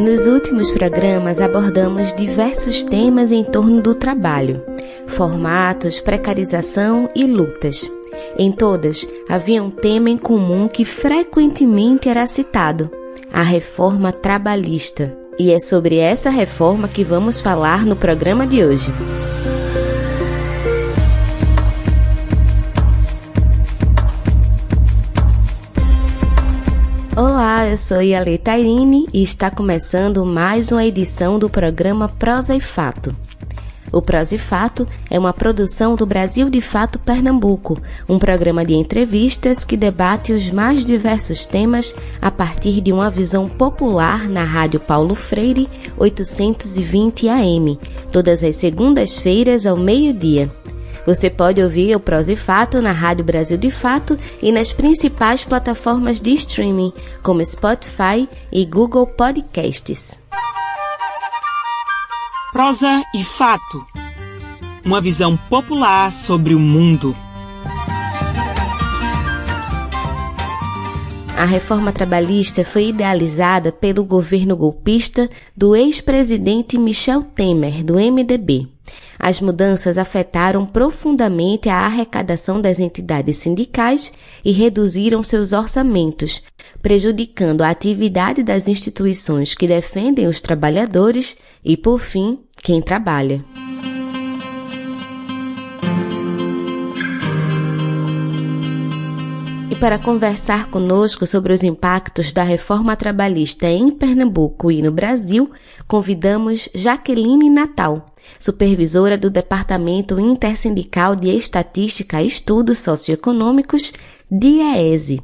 Nos últimos programas abordamos diversos temas em torno do trabalho, formatos, precarização e lutas. Em todas, havia um tema em comum que frequentemente era citado: a reforma trabalhista. E é sobre essa reforma que vamos falar no programa de hoje. Eu sou Yale Tairine e está começando mais uma edição do programa Prosa e Fato. O Prosa e Fato é uma produção do Brasil de Fato Pernambuco, um programa de entrevistas que debate os mais diversos temas a partir de uma visão popular na Rádio Paulo Freire 820 AM, todas as segundas-feiras ao meio-dia. Você pode ouvir o Prós e Fato na Rádio Brasil de Fato e nas principais plataformas de streaming, como Spotify e Google Podcasts. Prosa e Fato Uma visão popular sobre o mundo. A reforma trabalhista foi idealizada pelo governo golpista do ex-presidente Michel Temer, do MDB. As mudanças afetaram profundamente a arrecadação das entidades sindicais e reduziram seus orçamentos, prejudicando a atividade das instituições que defendem os trabalhadores e, por fim, quem trabalha. Para conversar conosco sobre os impactos da reforma trabalhista em Pernambuco e no Brasil, convidamos Jaqueline Natal, supervisora do Departamento Intersindical de Estatística e Estudos Socioeconômicos, DIEESE.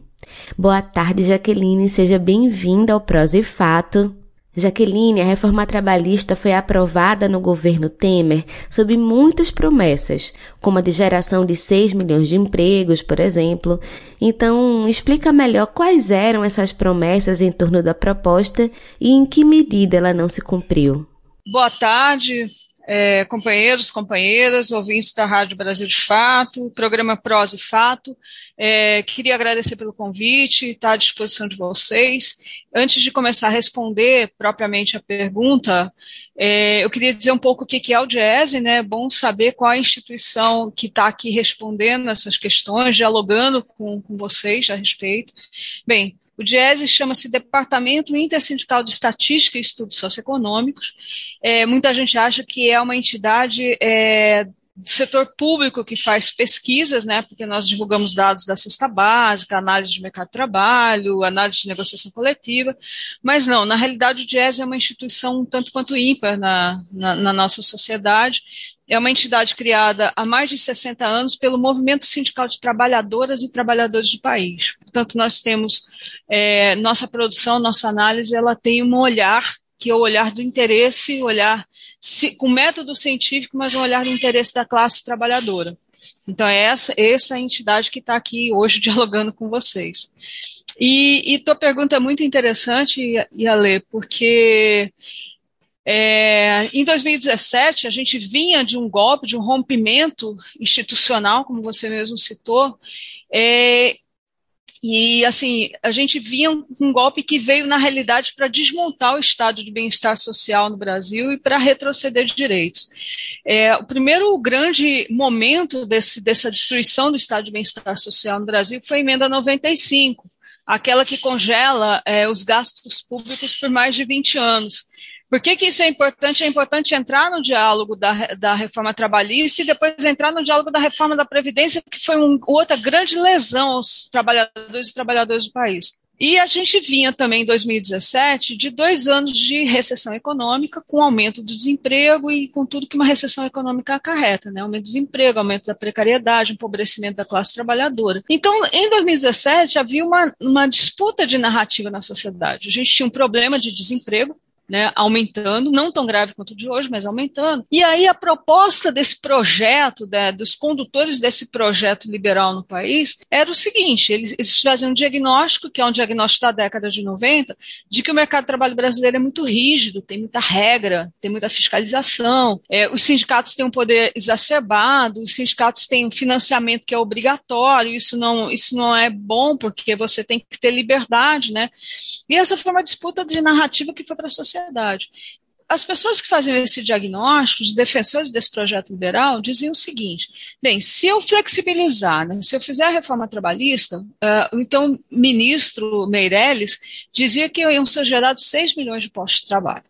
Boa tarde, Jaqueline, seja bem-vinda ao Prosa e Fato. Jaqueline, a reforma trabalhista foi aprovada no governo Temer sob muitas promessas, como a de geração de 6 milhões de empregos, por exemplo. Então, explica melhor quais eram essas promessas em torno da proposta e em que medida ela não se cumpriu. Boa tarde, é, companheiros, companheiras, ouvintes da Rádio Brasil de Fato, programa Prós e Fato. É, queria agradecer pelo convite, estar à disposição de vocês. Antes de começar a responder propriamente a pergunta, é, eu queria dizer um pouco o que é o DIESE, né? É bom saber qual a instituição que está aqui respondendo essas questões, dialogando com, com vocês a respeito. Bem, o DIESE chama-se Departamento Intersindical de Estatística e Estudos Socioeconômicos. É, muita gente acha que é uma entidade é, setor público que faz pesquisas, né, porque nós divulgamos dados da cesta básica, análise de mercado de trabalho, análise de negociação coletiva, mas não, na realidade o DIES é uma instituição tanto quanto ímpar na, na, na nossa sociedade, é uma entidade criada há mais de 60 anos pelo Movimento Sindical de Trabalhadoras e Trabalhadores do país. Portanto, nós temos é, nossa produção, nossa análise, ela tem um olhar que é o olhar do interesse, olhar com método científico, mas um olhar do interesse da classe trabalhadora. Então, é essa, essa é a entidade que está aqui hoje dialogando com vocês. E, e tua pergunta é muito interessante, Yale, porque é, em 2017, a gente vinha de um golpe, de um rompimento institucional, como você mesmo citou, é, e assim, a gente via um, um golpe que veio, na realidade, para desmontar o estado de bem-estar social no Brasil e para retroceder de direitos. É, o primeiro grande momento desse, dessa destruição do estado de bem-estar social no Brasil foi a emenda 95, aquela que congela é, os gastos públicos por mais de 20 anos. Por que, que isso é importante? É importante entrar no diálogo da, da reforma trabalhista e depois entrar no diálogo da reforma da Previdência, que foi um, outra grande lesão aos trabalhadores e trabalhadoras do país. E a gente vinha também em 2017 de dois anos de recessão econômica, com aumento do desemprego e com tudo que uma recessão econômica acarreta, né? Aumento do desemprego, aumento da precariedade, empobrecimento da classe trabalhadora. Então, em 2017, havia uma, uma disputa de narrativa na sociedade. A gente tinha um problema de desemprego, né, aumentando, não tão grave quanto o de hoje, mas aumentando. E aí a proposta desse projeto, né, dos condutores desse projeto liberal no país, era o seguinte: eles, eles faziam um diagnóstico, que é um diagnóstico da década de 90, de que o mercado de trabalho brasileiro é muito rígido, tem muita regra, tem muita fiscalização, é, os sindicatos têm um poder exacerbado, os sindicatos têm um financiamento que é obrigatório, isso não, isso não é bom, porque você tem que ter liberdade, né? E essa foi uma disputa de narrativa que foi para a sociedade As pessoas que faziam esse diagnóstico, os defensores desse projeto liberal, diziam o seguinte: bem, se eu flexibilizar, né, se eu fizer a reforma trabalhista, uh, então ministro Meirelles dizia que iam ser gerados 6 milhões de postos de trabalho.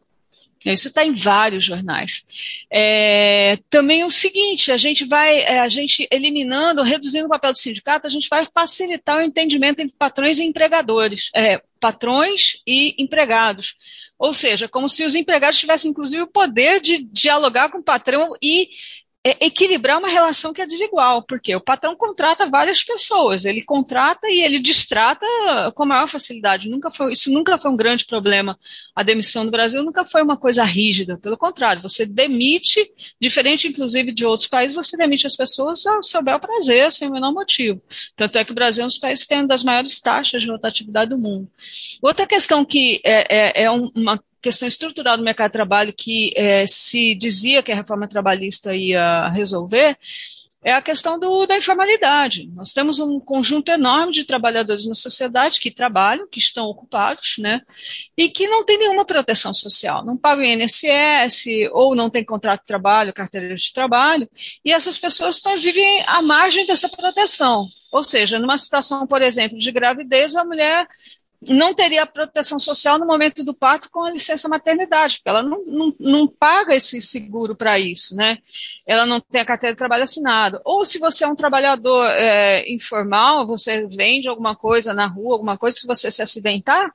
Isso está em vários jornais. É, também o seguinte, a gente vai, é, a gente eliminando, reduzindo o papel do sindicato, a gente vai facilitar o entendimento entre patrões e empregadores, é, patrões e empregados. Ou seja, como se os empregados tivessem, inclusive, o poder de dialogar com o patrão e é equilibrar uma relação que é desigual, porque o patrão contrata várias pessoas, ele contrata e ele distrata com maior facilidade. Nunca foi, isso nunca foi um grande problema. A demissão no Brasil nunca foi uma coisa rígida, pelo contrário, você demite, diferente inclusive de outros países, você demite as pessoas ao seu bel prazer, sem o menor motivo. Tanto é que o Brasil é um dos países que tem uma das maiores taxas de rotatividade do mundo. Outra questão que é, é, é uma questão estrutural do mercado de trabalho que é, se dizia que a reforma trabalhista ia resolver é a questão do, da informalidade. Nós temos um conjunto enorme de trabalhadores na sociedade que trabalham, que estão ocupados, né, e que não tem nenhuma proteção social, não pagam INSS ou não tem contrato de trabalho, carteira de trabalho, e essas pessoas estão, vivem à margem dessa proteção. Ou seja, numa situação, por exemplo, de gravidez, a mulher não teria proteção social no momento do parto com a licença maternidade, porque ela não, não, não paga esse seguro para isso, né? Ela não tem a carteira de trabalho assinada. Ou se você é um trabalhador é, informal, você vende alguma coisa na rua, alguma coisa, se você se acidentar,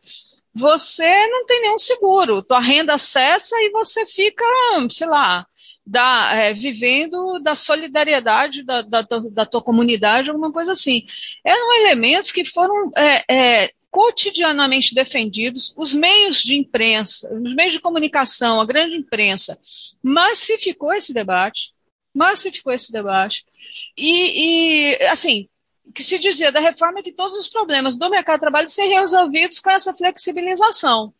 você não tem nenhum seguro. Tua renda cessa e você fica, sei lá, da, é, vivendo da solidariedade da, da, da, tua comunidade, alguma coisa assim. Eram elementos que foram é, é, cotidianamente defendidos, os meios de imprensa, os meios de comunicação, a grande imprensa, massificou esse debate, massificou esse debate, e, e assim, o que se dizia da reforma é que todos os problemas do mercado de trabalho seriam resolvidos com essa flexibilização,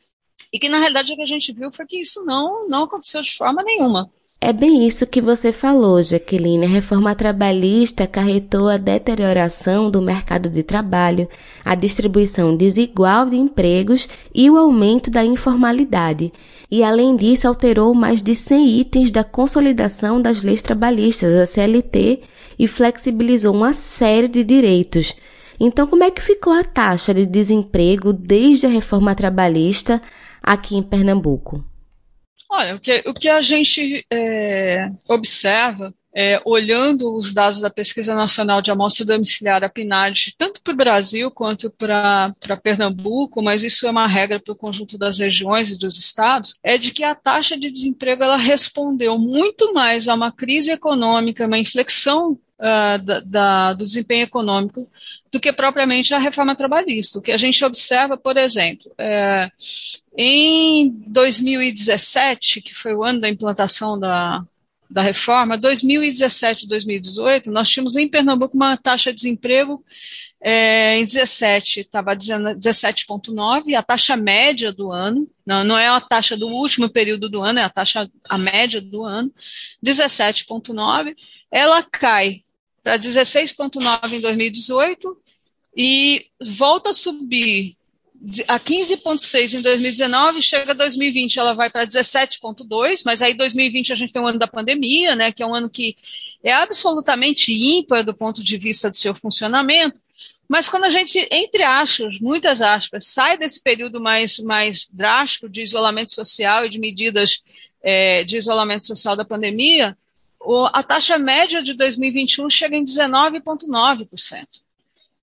e que na realidade o que a gente viu foi que isso não, não aconteceu de forma nenhuma. É bem isso que você falou, Jaqueline. A reforma trabalhista acarretou a deterioração do mercado de trabalho, a distribuição desigual de empregos e o aumento da informalidade. E, além disso, alterou mais de 100 itens da consolidação das leis trabalhistas, a CLT, e flexibilizou uma série de direitos. Então, como é que ficou a taxa de desemprego desde a reforma trabalhista aqui em Pernambuco? Olha, o que, o que a gente é, observa, é, olhando os dados da Pesquisa Nacional de Amostra Domiciliar, a PNAD, tanto para o Brasil quanto para Pernambuco, mas isso é uma regra para o conjunto das regiões e dos estados, é de que a taxa de desemprego ela respondeu muito mais a uma crise econômica, uma inflexão uh, da, da, do desempenho econômico do que propriamente a reforma trabalhista. O que a gente observa, por exemplo, é, em 2017, que foi o ano da implantação da, da reforma, 2017 e 2018, nós tínhamos em Pernambuco uma taxa de desemprego é, em 17 estava 17,9, a taxa média do ano, não, não é a taxa do último período do ano, é a taxa a média do ano, 17,9, ela cai para 16,9 em 2018 e volta a subir a 15,6 em 2019, chega 2020, ela vai para 17,2, mas aí 2020 a gente tem um ano da pandemia, né, que é um ano que é absolutamente ímpar do ponto de vista do seu funcionamento, mas quando a gente, entre aspas, muitas aspas, sai desse período mais, mais drástico de isolamento social e de medidas é, de isolamento social da pandemia, o, a taxa média de 2021 chega em 19,9%.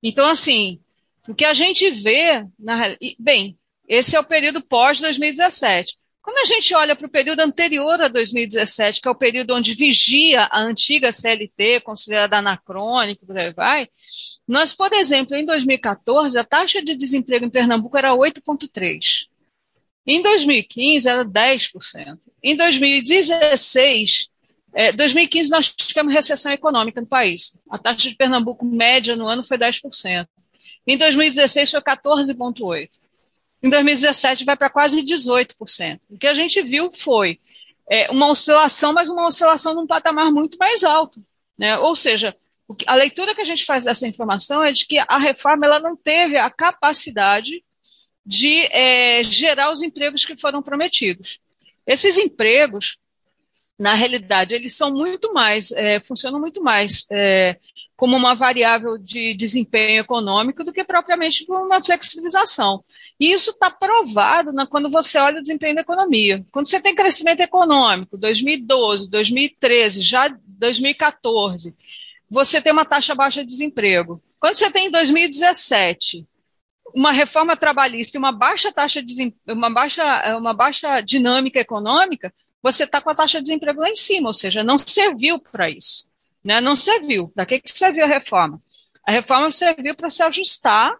Então, assim, o que a gente vê, na, bem, esse é o período pós-2017. Quando a gente olha para o período anterior a 2017, que é o período onde vigia a antiga CLT, considerada anacrônica, por aí vai, nós, por exemplo, em 2014, a taxa de desemprego em Pernambuco era 8,3%. Em 2015, era 10%. Em 2016, é, 2015 nós tivemos recessão econômica no país. A taxa de Pernambuco média no ano foi 10%. Em 2016 foi 14,8%. Em 2017 vai para quase 18%. O que a gente viu foi é, uma oscilação, mas uma oscilação num patamar muito mais alto. Né? Ou seja, a leitura que a gente faz dessa informação é de que a reforma ela não teve a capacidade de é, gerar os empregos que foram prometidos. Esses empregos, na realidade, eles são muito mais, é, funcionam muito mais é, como uma variável de desempenho econômico do que propriamente uma flexibilização. E isso está provado na, quando você olha o desempenho da economia. Quando você tem crescimento econômico, 2012, 2013, já 2014, você tem uma taxa baixa de desemprego. Quando você tem em 2017 uma reforma trabalhista e uma baixa taxa de uma baixa, uma baixa dinâmica econômica, você está com a taxa de desemprego lá em cima, ou seja, não serviu para isso. Né? Não serviu. Para que, que serviu a reforma? A reforma serviu para se ajustar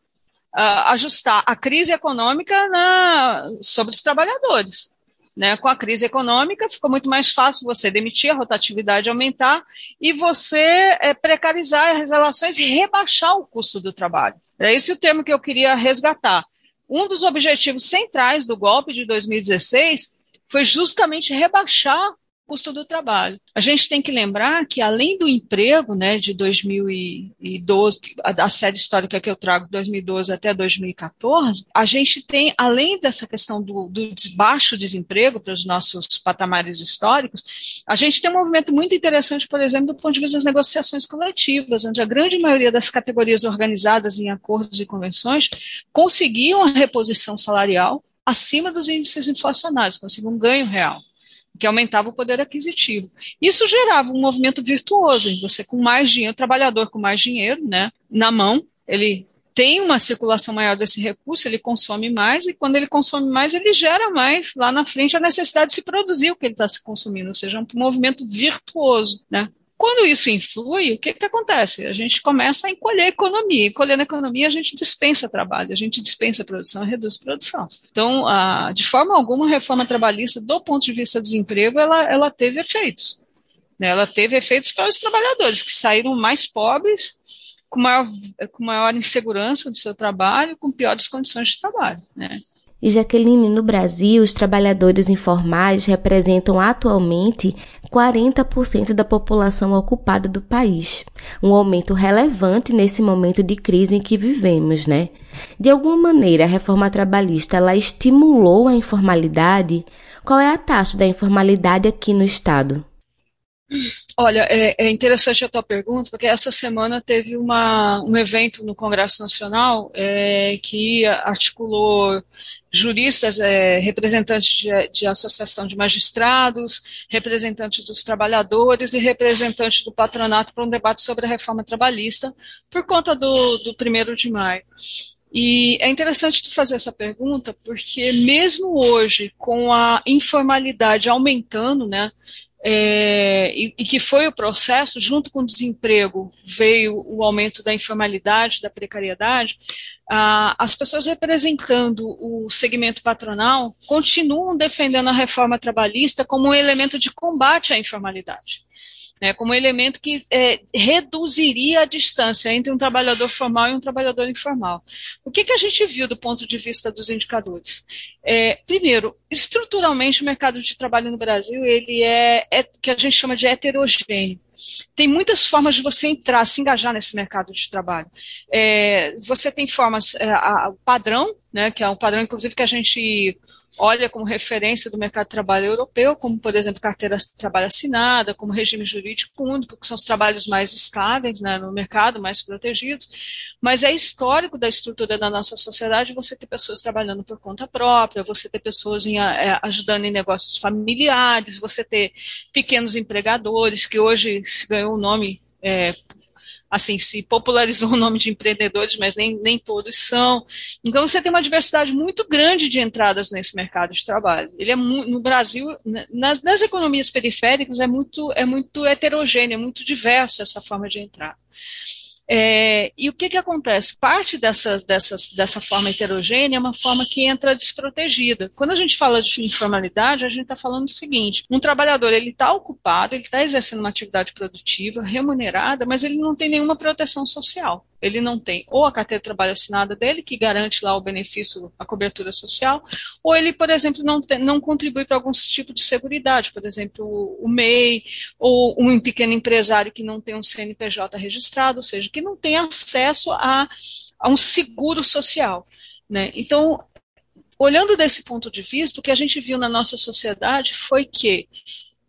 uh, ajustar a crise econômica na, sobre os trabalhadores. Né? Com a crise econômica, ficou muito mais fácil você demitir, a rotatividade aumentar e você é, precarizar as relações e rebaixar o custo do trabalho. É esse o termo que eu queria resgatar. Um dos objetivos centrais do golpe de 2016 foi justamente rebaixar custo do trabalho. A gente tem que lembrar que, além do emprego né, de 2012, a, série histórica que eu trago, 2012 até 2014, a gente tem, além dessa questão do, do baixo desemprego para os nossos patamares históricos, a gente tem um movimento muito interessante, por exemplo, do ponto de vista das negociações coletivas, onde a grande maioria das categorias organizadas em acordos e convenções conseguiam a reposição salarial acima dos índices inflacionários, conseguiam um ganho real que aumentava o poder aquisitivo. Isso gerava um movimento virtuoso, em você com mais dinheiro, o trabalhador com mais dinheiro né, na mão, ele tem uma circulação maior desse recurso, ele consome mais, e quando ele consome mais, ele gera mais lá na frente a necessidade de se produzir o que ele está se consumindo, ou seja, um movimento virtuoso. Né? Quando isso influi, o que, que acontece? A gente começa a encolher a economia. Encolhendo a economia, a gente dispensa trabalho, a gente dispensa a produção, reduz a produção. Então, a, de forma alguma, a reforma trabalhista, do ponto de vista do desemprego, ela, ela teve efeitos. Né? Ela teve efeitos para os trabalhadores, que saíram mais pobres, com maior, com maior insegurança do seu trabalho, com piores condições de trabalho. Né? E Jaqueline, no Brasil, os trabalhadores informais representam atualmente 40% da população ocupada do país. Um aumento relevante nesse momento de crise em que vivemos, né? De alguma maneira, a reforma trabalhista ela estimulou a informalidade? Qual é a taxa da informalidade aqui no estado? Olha, é, é, interessante a tua pergunta, porque essa semana teve uma, um evento no Congresso Nacional é, que articulou juristas, é, representantes de, de, associação de magistrados, representantes dos trabalhadores e representantes do patronato para um debate sobre a reforma trabalhista, por conta do, do primeiro de maio. E é interessante tu fazer essa pergunta, porque mesmo hoje, com a informalidade aumentando, né, é, e, e, que foi o processo, junto com o desemprego, veio o aumento da informalidade, da precariedade, ah, as pessoas representando o segmento patronal continuam defendendo a reforma trabalhista como um elemento de combate à informalidade né, como elemento que é, reduziria a distância entre um trabalhador formal e um trabalhador informal. O que, que a gente viu do ponto de vista dos indicadores? É, primeiro, estruturalmente o mercado de trabalho no Brasil ele é, é que a gente chama de heterogêneo. Tem muitas formas de você entrar, se engajar nesse mercado de trabalho. É, você tem formas, é, a, padrão, né, que é um padrão, inclusive, que a gente olha como referência do mercado de trabalho europeu, como, por exemplo, carteira de trabalho assinada, como regime jurídico único, que são os trabalhos mais estáveis né, no mercado, mais protegidos. Mas é histórico da estrutura da nossa sociedade você ter pessoas trabalhando por conta própria, você ter pessoas em, é, ajudando em negócios familiares, você ter pequenos empregadores, que hoje se ganhou o nome é, assim, se popularizou o nome de empreendedores, mas nem, nem todos são. Então, você tem uma diversidade muito grande de entradas nesse mercado de trabalho. Ele é no Brasil, né, nas, nas economias periféricas, é muito, é muito heterogêneo, é muito diverso essa forma de entrar. É, e o que, que acontece? Parte dessas, dessas, dessa forma heterogênea é uma forma que entra desprotegida. Quando a gente fala de informalidade, a gente está falando o seguinte: um trabalhador ele está ocupado, ele está exercendo uma atividade produtiva, remunerada, mas ele não tem nenhuma proteção social ele não tem ou a carteira de trabalho assinada dele, que garante lá o benefício, a cobertura social, ou ele, por exemplo, não, tem, não contribui para algum tipo de seguridade, por exemplo, o, o MEI, ou um pequeno empresário que não tem um CNPJ registrado, ou seja, que não tem acesso a, a um seguro social. Né? Então, olhando desse ponto de vista, o que a gente viu na nossa sociedade foi que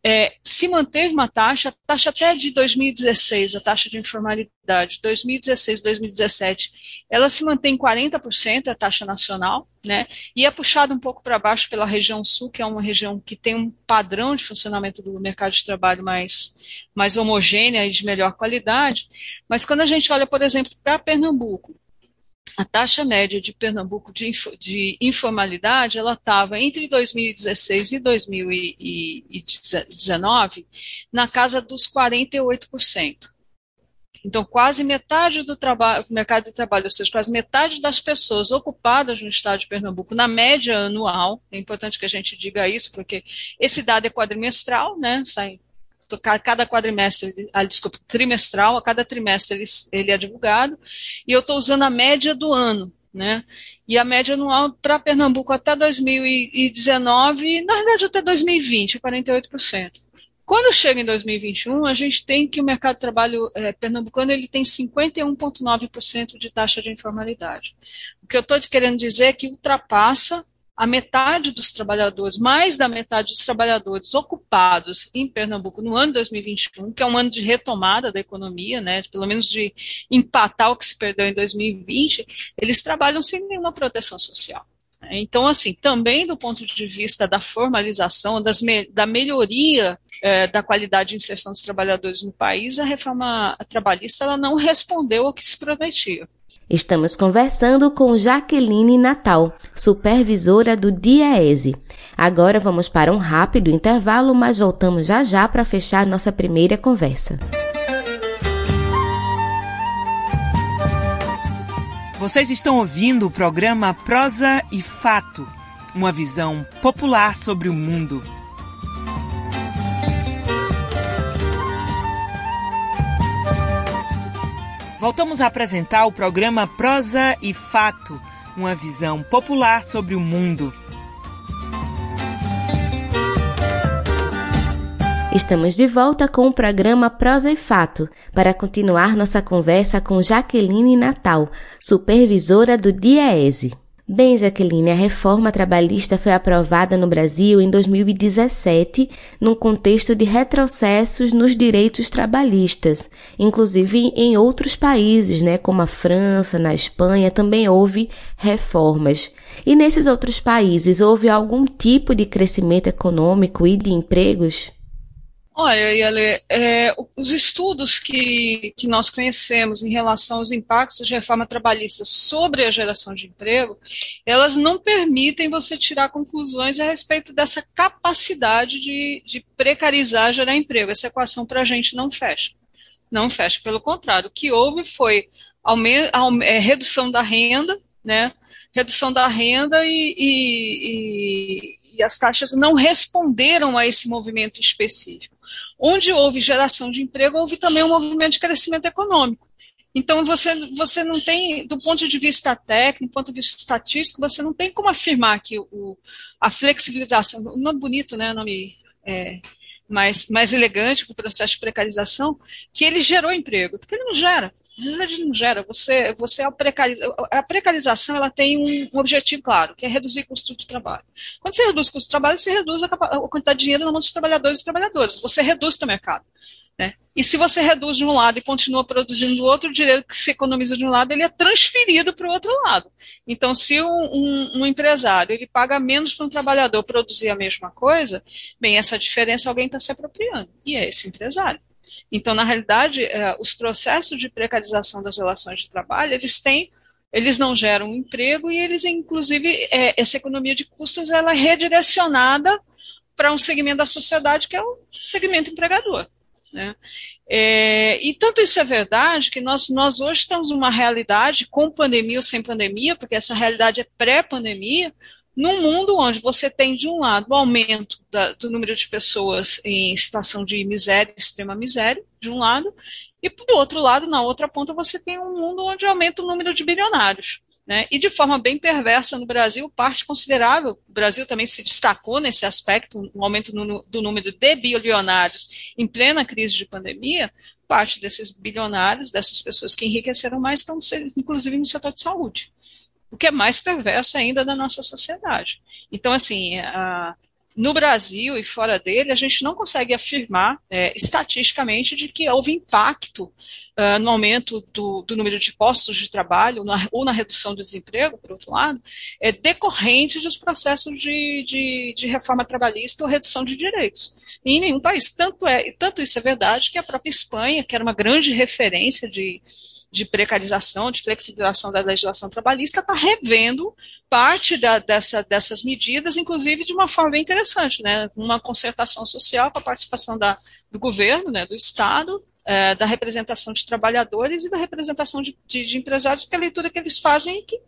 é, se manteve uma taxa, taxa até de 2016, a taxa de informalidade, 2016, 2017, ela se mantém 40%, a taxa nacional, né, e é puxada um pouco para baixo pela região sul, que é uma região que tem um padrão de funcionamento do mercado de trabalho mais, mais homogênea e de melhor qualidade, mas quando a gente olha, por exemplo, para Pernambuco, a taxa média de Pernambuco de, de informalidade ela estava entre 2016 e 2019 na casa dos 48%. Então, quase metade do trabalho, mercado de trabalho, ou seja, quase metade das pessoas ocupadas no estado de Pernambuco, na média anual, é importante que a gente diga isso, porque esse dado é quadrimestral, né? Sai cada quadrimestre, ah, desculpa, trimestral, a cada trimestre ele, ele é divulgado, e eu estou usando a média do ano, né? E a média anual para Pernambuco até 2019, na verdade até 2020, 48%. Quando chega em 2021, a gente tem que o mercado de trabalho é, pernambucano ele tem 51,9% de taxa de informalidade. O que eu estou querendo dizer é que ultrapassa a metade dos trabalhadores, mais da metade dos trabalhadores ocupados em Pernambuco no ano 2021, que é um ano de retomada da economia, né, pelo menos de empatar o que se perdeu em 2020, eles trabalham sem nenhuma proteção social. Então, assim, também do ponto de vista da formalização, das da melhoria é, da qualidade de inserção dos trabalhadores no país, a reforma trabalhista ela não respondeu ao que se prometia. Estamos conversando com Jaqueline Natal, supervisora do DIEESE. Agora vamos para um rápido intervalo, mas voltamos já já para fechar nossa primeira conversa. Vocês estão ouvindo o programa Prosa e Fato, uma visão popular sobre o mundo. Voltamos a apresentar o programa Prosa e Fato, uma visão popular sobre o mundo. Estamos de volta com o programa Prosa e Fato para continuar nossa conversa com Jaqueline Natal, supervisora do DIEESE. Bem, Jaqueline, a reforma trabalhista foi aprovada no Brasil em 2017, num contexto de retrocessos nos direitos trabalhistas. Inclusive em outros países, né, como a França, na Espanha, também houve reformas. E nesses outros países houve algum tipo de crescimento econômico e de empregos? Olha, Yale, é, os estudos que, que nós conhecemos em relação aos impactos de reforma trabalhista sobre a geração de emprego, elas não permitem você tirar conclusões a respeito dessa capacidade de, de precarizar gerar emprego. Essa equação para a gente não fecha. Não fecha. Pelo contrário, o que houve foi aume, aume, é, redução da renda, né? Redução da renda e, e, e, e as taxas não responderam a esse movimento específico. Onde houve geração de emprego, houve também um movimento de crescimento econômico. Então, você, você não tem, do ponto de vista técnico, do ponto de vista estatístico, você não tem como afirmar que o, a flexibilização, o nome bonito, né, nome é, mais, mais elegante para o processo de precarização, que ele gerou emprego, porque ele não gera. Ele não gera. Você, você a, precariza, a precarização ela tem um, objetivo claro, que é reduzir o custo de trabalho. Quando você reduz o custo de trabalho, você reduz a, a quantidade de dinheiro na mão dos trabalhadores e trabalhadoras. Você reduz o mercado. Né? E se você reduz de um lado e continua produzindo do outro, o dinheiro que se economiza de um lado, ele é transferido para o outro lado. Então, se um, um, um empresário ele paga menos para um trabalhador produzir a mesma coisa, bem, essa diferença alguém está se apropriando, e é esse empresário. Então, na realidade, é, os processos de precarização das relações de trabalho, eles têm, eles não geram emprego e eles, inclusive, é, essa economia de custos, ela é redirecionada para um segmento da sociedade que é o segmento empregador. Né? É, e tanto isso é verdade que nós, nós hoje estamos numa realidade, com pandemia ou sem pandemia, porque essa realidade é pré-pandemia, num mundo onde você tem, de um lado, o aumento da, do número de pessoas em situação de miséria, extrema miséria, de um lado, e do outro lado, na outra ponta, você tem um mundo onde aumenta o número de bilionários. Né? E de forma bem perversa no Brasil, parte considerável, o Brasil também se destacou nesse aspecto, o aumento no, do número de bilionários em plena crise de pandemia, parte desses bilionários, dessas pessoas que enriqueceram mais, estão, inclusive, no setor de saúde. O que é mais perverso ainda da nossa sociedade. Então, assim, no Brasil e fora dele, a gente não consegue afirmar é, estatisticamente de que houve impacto uh, no aumento do, do, número de postos de trabalho na, ou na redução do desemprego, por outro lado, é decorrente dos processos de, de, de reforma trabalhista ou redução de direitos. em nenhum país. Tanto, é, tanto isso é verdade que a própria Espanha, que era uma grande referência de de precarização, de flexibilização da legislação trabalhista, está revendo parte da, dessa, dessas medidas, inclusive de uma forma bem interessante, né? Uma concertação social com a participação da, do governo, né, do Estado, é, da representação de trabalhadores e da representação de, de, de, empresários, porque a leitura que eles fazem é que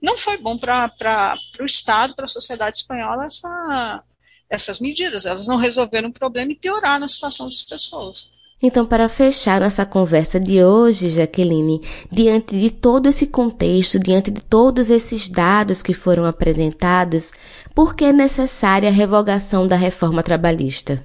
não foi bom para o Estado, para a sociedade espanhola, essa, essas medidas. Elas não resolveram o problema e pioraram a situação das pessoas. Então, para fechar nossa conversa de hoje, Jaqueline, diante de todo esse contexto, diante de todos esses dados que foram apresentados, por que é necessária a revogação da reforma trabalhista?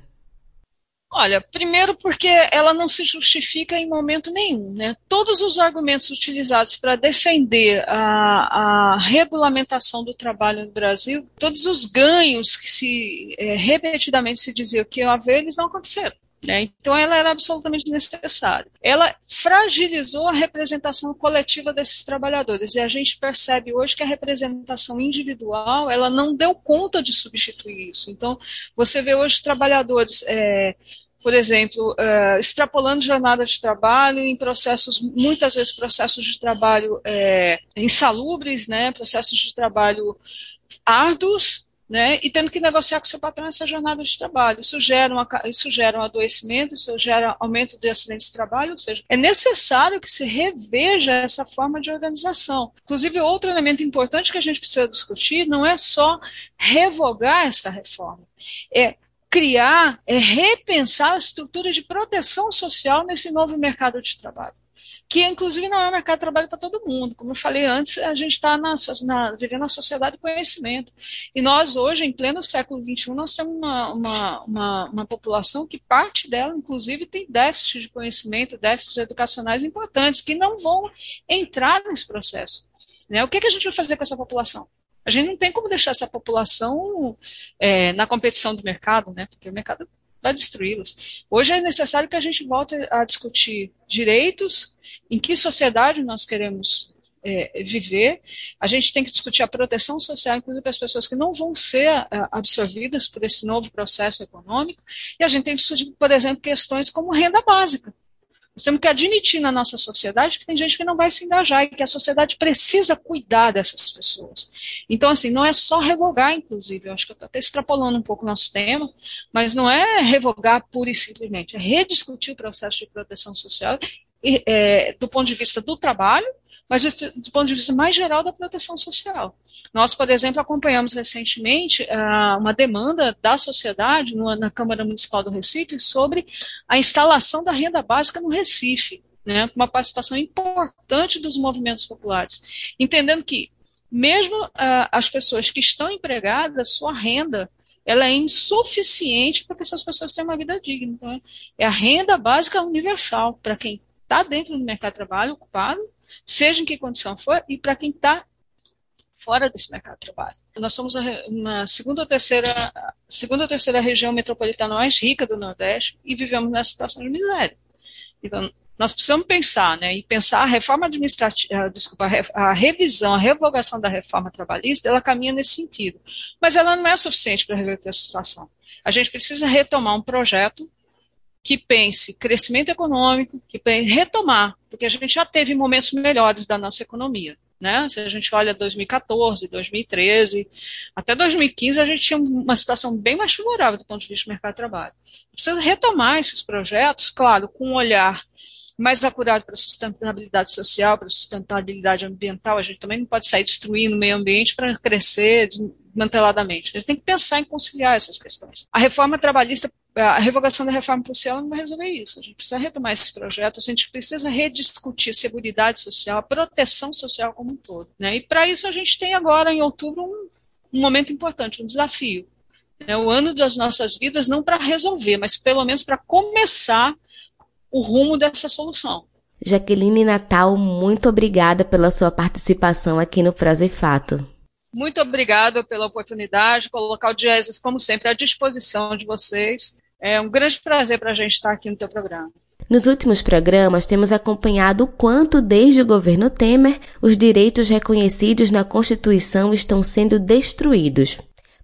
Olha, primeiro porque ela não se justifica em momento nenhum. Né? Todos os argumentos utilizados para defender a, a, regulamentação do trabalho no Brasil, todos os ganhos que se é, repetidamente se dizia que iam haver, eles não aconteceram. Né? Então, ela era absolutamente desnecessária. Ela fragilizou a representação coletiva desses trabalhadores, e a gente percebe hoje que a representação individual ela não deu conta de substituir isso. Então, você vê hoje trabalhadores. É, por exemplo, uh, extrapolando jornada de trabalho em processos, muitas vezes processos de trabalho é, insalubres, né, processos de trabalho árduos, né, e tendo que negociar com seu patrão essa jornada de trabalho. Isso gera, uma, isso gera um adoecimento, isso gera aumento de acidentes de trabalho, ou seja, é necessário que se reveja essa forma de organização. Inclusive, outro elemento importante que a gente precisa discutir não é só revogar essa reforma, é criar, é repensar a estrutura de proteção social nesse novo mercado de trabalho que inclusive não é um mercado de trabalho para todo mundo. Como eu falei antes, a gente está vivendo na sociedade do conhecimento. E nós, hoje, em pleno século XXI, nós temos uma, uma, uma, uma população que parte dela, inclusive, tem déficit de conhecimento, déficits educacionais importantes, que não vão entrar nesse processo. Né? O que, que a gente vai fazer com essa população? A gente não tem como deixar essa população é, na competição do mercado, né? porque o mercado vai destruí-los. Hoje é necessário que a gente volte a discutir direitos, em que sociedade nós queremos é, viver. A gente tem que discutir a proteção social, inclusive para as pessoas que não vão ser é, absorvidas por esse novo processo econômico. E a gente tem que discutir, por exemplo, questões como renda básica. Nós temos que admitir na nossa sociedade que tem gente que não vai se engajar e que a sociedade precisa cuidar dessas pessoas. Então, assim, não é só revogar, inclusive, eu acho que eu estou até extrapolando um pouco o nosso tema, mas não é revogar pura e simplesmente, é rediscutir o processo de proteção social é, do ponto de vista do trabalho, mas do, do, ponto de vista mais geral da proteção social. Nós, por exemplo, acompanhamos recentemente uh, uma demanda da sociedade no, na Câmara Municipal do Recife sobre a instalação da renda básica no Recife, né, uma participação importante dos movimentos populares, entendendo que mesmo uh, as pessoas que estão empregadas, sua renda ela é insuficiente para que essas pessoas tenham uma vida digna. Então, é a renda básica universal para quem está dentro do mercado de trabalho ocupado, seja em que condição for, e para quem está fora desse mercado de trabalho. Nós somos uma segunda ou terceira, segunda ou terceira região metropolitana mais rica do Nordeste e vivemos nessa situação de miséria. Então, nós precisamos pensar, né, e pensar a reforma administrativa, desculpa, a revisão, a revogação da reforma trabalhista, ela caminha nesse sentido. Mas ela não é suficiente para reverter essa situação. A gente precisa retomar um projeto que pense crescimento econômico, que pense retomar, porque a gente já teve momentos melhores da nossa economia. Né? Se a gente olha 2014, 2013, até 2015 a gente tinha uma situação bem mais favorável do ponto de vista do mercado de trabalho. Precisa retomar esses projetos, claro, com um olhar mais acurado para a sustentabilidade social, para a sustentabilidade ambiental. A gente também não pode sair destruindo o meio ambiente para crescer desmanteladamente. A gente tem que pensar em conciliar essas questões. A reforma trabalhista a revogação da reforma policial não vai resolver isso. A gente precisa retomar esses projetos, a gente precisa rediscutir segurança social, a proteção social como um todo. Né? E para isso a gente tem agora, em outubro, um, um momento importante, um desafio. É o ano das nossas vidas, não para resolver, mas pelo menos para começar o rumo dessa solução. Jaqueline Natal, muito obrigada pela sua participação aqui no Prazer Fato. Muito obrigada pela oportunidade, colocar o Dieses, como sempre, à disposição de vocês. É um grande prazer para a gente estar aqui no teu programa. Nos últimos programas, temos acompanhado o quanto, desde o governo Temer, os direitos reconhecidos na Constituição estão sendo destruídos.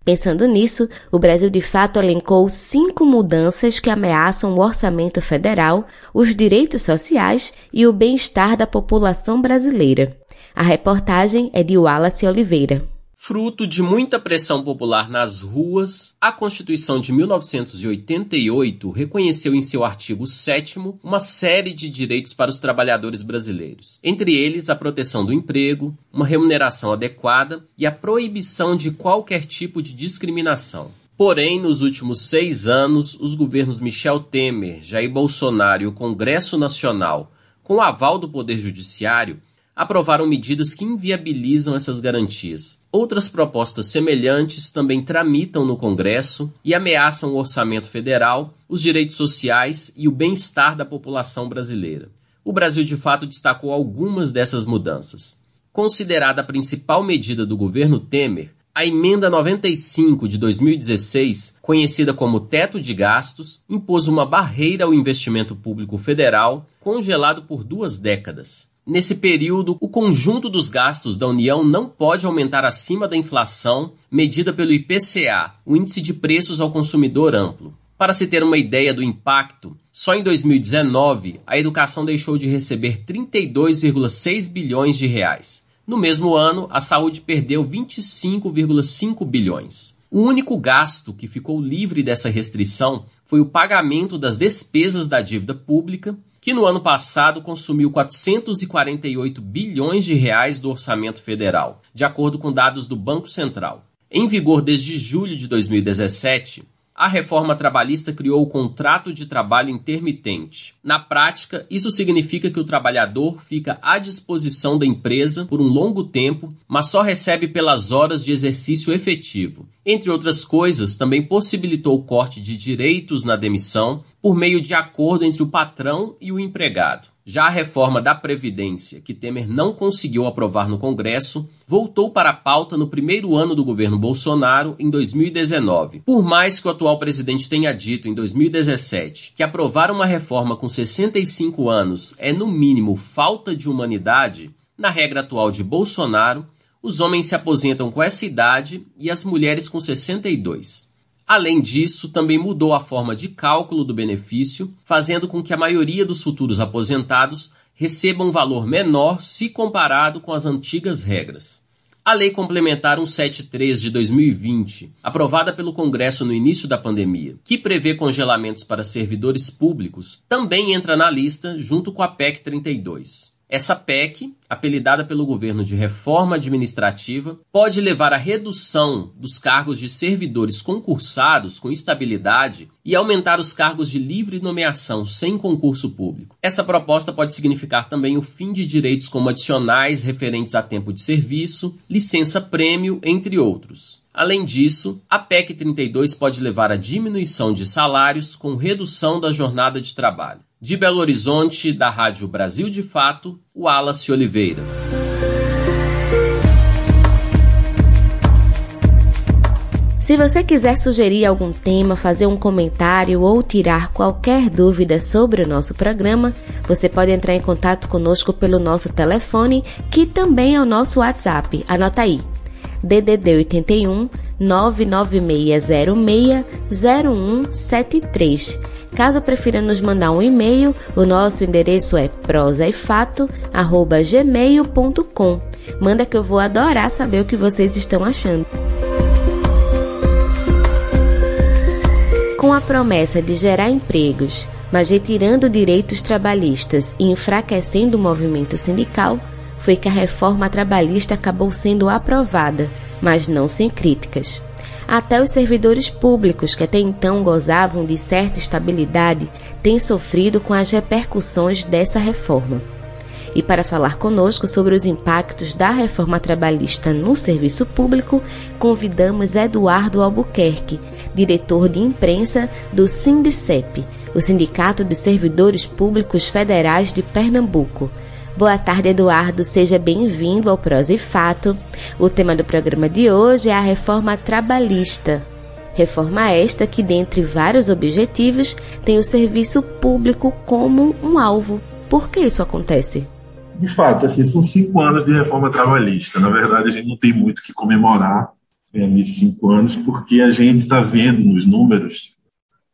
Pensando nisso, o Brasil de fato elencou cinco mudanças que ameaçam o orçamento federal, os direitos sociais e o bem-estar da população brasileira. A reportagem é de Wallace Oliveira. Fruto de muita pressão popular nas ruas, a Constituição de 1988 reconheceu em seu artigo 7 uma série de direitos para os trabalhadores brasileiros, entre eles a proteção do emprego, uma remuneração adequada e a proibição de qualquer tipo de discriminação. Porém, nos últimos seis anos, os governos Michel Temer, Jair Bolsonaro e o Congresso Nacional, com o aval do Poder Judiciário, aprovaram medidas que inviabilizam essas garantias. Outras propostas semelhantes também tramitam no Congresso e ameaçam o orçamento federal, os direitos sociais e o bem-estar da população brasileira. O Brasil de fato destacou algumas dessas mudanças. Considerada a principal medida do governo Temer, a emenda 95 de 2016, conhecida como teto de gastos, impôs uma barreira ao investimento público federal congelado por duas décadas. Nesse período, o conjunto dos gastos da União não pode aumentar acima da inflação medida pelo IPCA, o Índice de Preços ao Consumidor Amplo. Para se ter uma ideia do impacto, só em 2019 a educação deixou de receber 32,6 bilhões de reais. No mesmo ano, a saúde perdeu 25,5 bilhões. O único gasto que ficou livre dessa restrição foi o pagamento das despesas da dívida pública que no ano passado consumiu 448 bilhões de reais do orçamento federal, de acordo com dados do Banco Central. Em vigor desde julho de 2017, a reforma trabalhista criou o contrato de trabalho intermitente. Na prática, isso significa que o trabalhador fica à disposição da empresa por um longo tempo, mas só recebe pelas horas de exercício efetivo. Entre outras coisas, também possibilitou o corte de direitos na demissão por meio de acordo entre o patrão e o empregado. Já a reforma da Previdência, que Temer não conseguiu aprovar no Congresso, voltou para a pauta no primeiro ano do governo Bolsonaro, em 2019. Por mais que o atual presidente tenha dito em 2017 que aprovar uma reforma com 65 anos é, no mínimo, falta de humanidade, na regra atual de Bolsonaro, os homens se aposentam com essa idade e as mulheres com 62. Além disso, também mudou a forma de cálculo do benefício, fazendo com que a maioria dos futuros aposentados receba um valor menor se comparado com as antigas regras. A Lei Complementar 173 de 2020, aprovada pelo Congresso no início da pandemia, que prevê congelamentos para servidores públicos, também entra na lista junto com a PEC 32. Essa PEC, apelidada pelo governo de reforma administrativa, pode levar à redução dos cargos de servidores concursados com estabilidade e aumentar os cargos de livre nomeação sem concurso público. Essa proposta pode significar também o fim de direitos como adicionais referentes a tempo de serviço, licença prêmio, entre outros. Além disso, a PEC 32 pode levar à diminuição de salários com redução da jornada de trabalho. De Belo Horizonte, da Rádio Brasil de Fato, Wallace Oliveira. Se você quiser sugerir algum tema, fazer um comentário ou tirar qualquer dúvida sobre o nosso programa, você pode entrar em contato conosco pelo nosso telefone, que também é o nosso WhatsApp. Anota aí: DDD 81 99606 0173. Caso prefira nos mandar um e-mail, o nosso endereço é prosaifato@gmail.com. Manda que eu vou adorar saber o que vocês estão achando. Com a promessa de gerar empregos, mas retirando direitos trabalhistas e enfraquecendo o movimento sindical, foi que a reforma trabalhista acabou sendo aprovada, mas não sem críticas. Até os servidores públicos, que até então gozavam de certa estabilidade, têm sofrido com as repercussões dessa reforma. E para falar conosco sobre os impactos da reforma trabalhista no serviço público, convidamos Eduardo Albuquerque, diretor de imprensa do Sindicep, o Sindicato de Servidores Públicos Federais de Pernambuco. Boa tarde, Eduardo. Seja bem-vindo ao Prosa e Fato. O tema do programa de hoje é a reforma trabalhista. Reforma esta que, dentre vários objetivos, tem o serviço público como um alvo. Por que isso acontece? De fato, assim, são cinco anos de reforma trabalhista. Na verdade, a gente não tem muito que comemorar é, nesses cinco anos, porque a gente está vendo nos números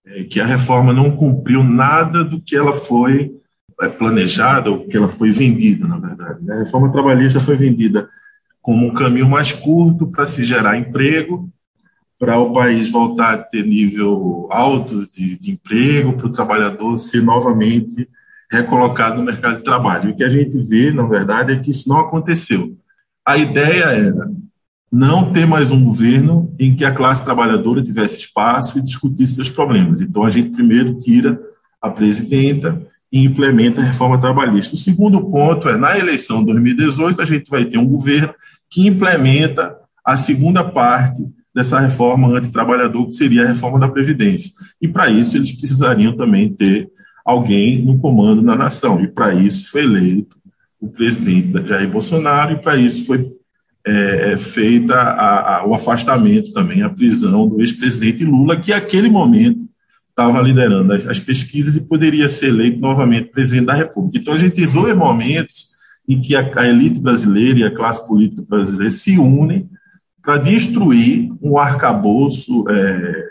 é, que a reforma não cumpriu nada do que ela foi planejada ou que ela foi vendida, na verdade. Né? A reforma trabalhista foi vendida como um caminho mais curto para se gerar emprego, para o país voltar a ter nível alto de, de emprego, para o trabalhador ser novamente recolocado no mercado de trabalho. E o que a gente vê, na verdade, é que isso não aconteceu. A ideia era não ter mais um governo em que a classe trabalhadora tivesse espaço e discutisse seus problemas. Então, a gente primeiro tira a presidenta e implementa a reforma trabalhista. O segundo ponto é, na eleição de 2018, a gente vai ter um governo que implementa a segunda parte dessa reforma antitrabalhador, que seria a reforma da Previdência. E, para isso, eles precisariam também ter alguém no comando da nação. E, para isso, foi eleito o presidente Jair Bolsonaro, e, para isso, foi é, é, feita a, a, o afastamento também, a prisão do ex-presidente Lula, que, naquele momento, estava liderando as, as, pesquisas e poderia ser eleito novamente presidente da República. Então, a gente tem dois momentos em que a, a elite brasileira e a classe política brasileira se unem para destruir um arcabouço é,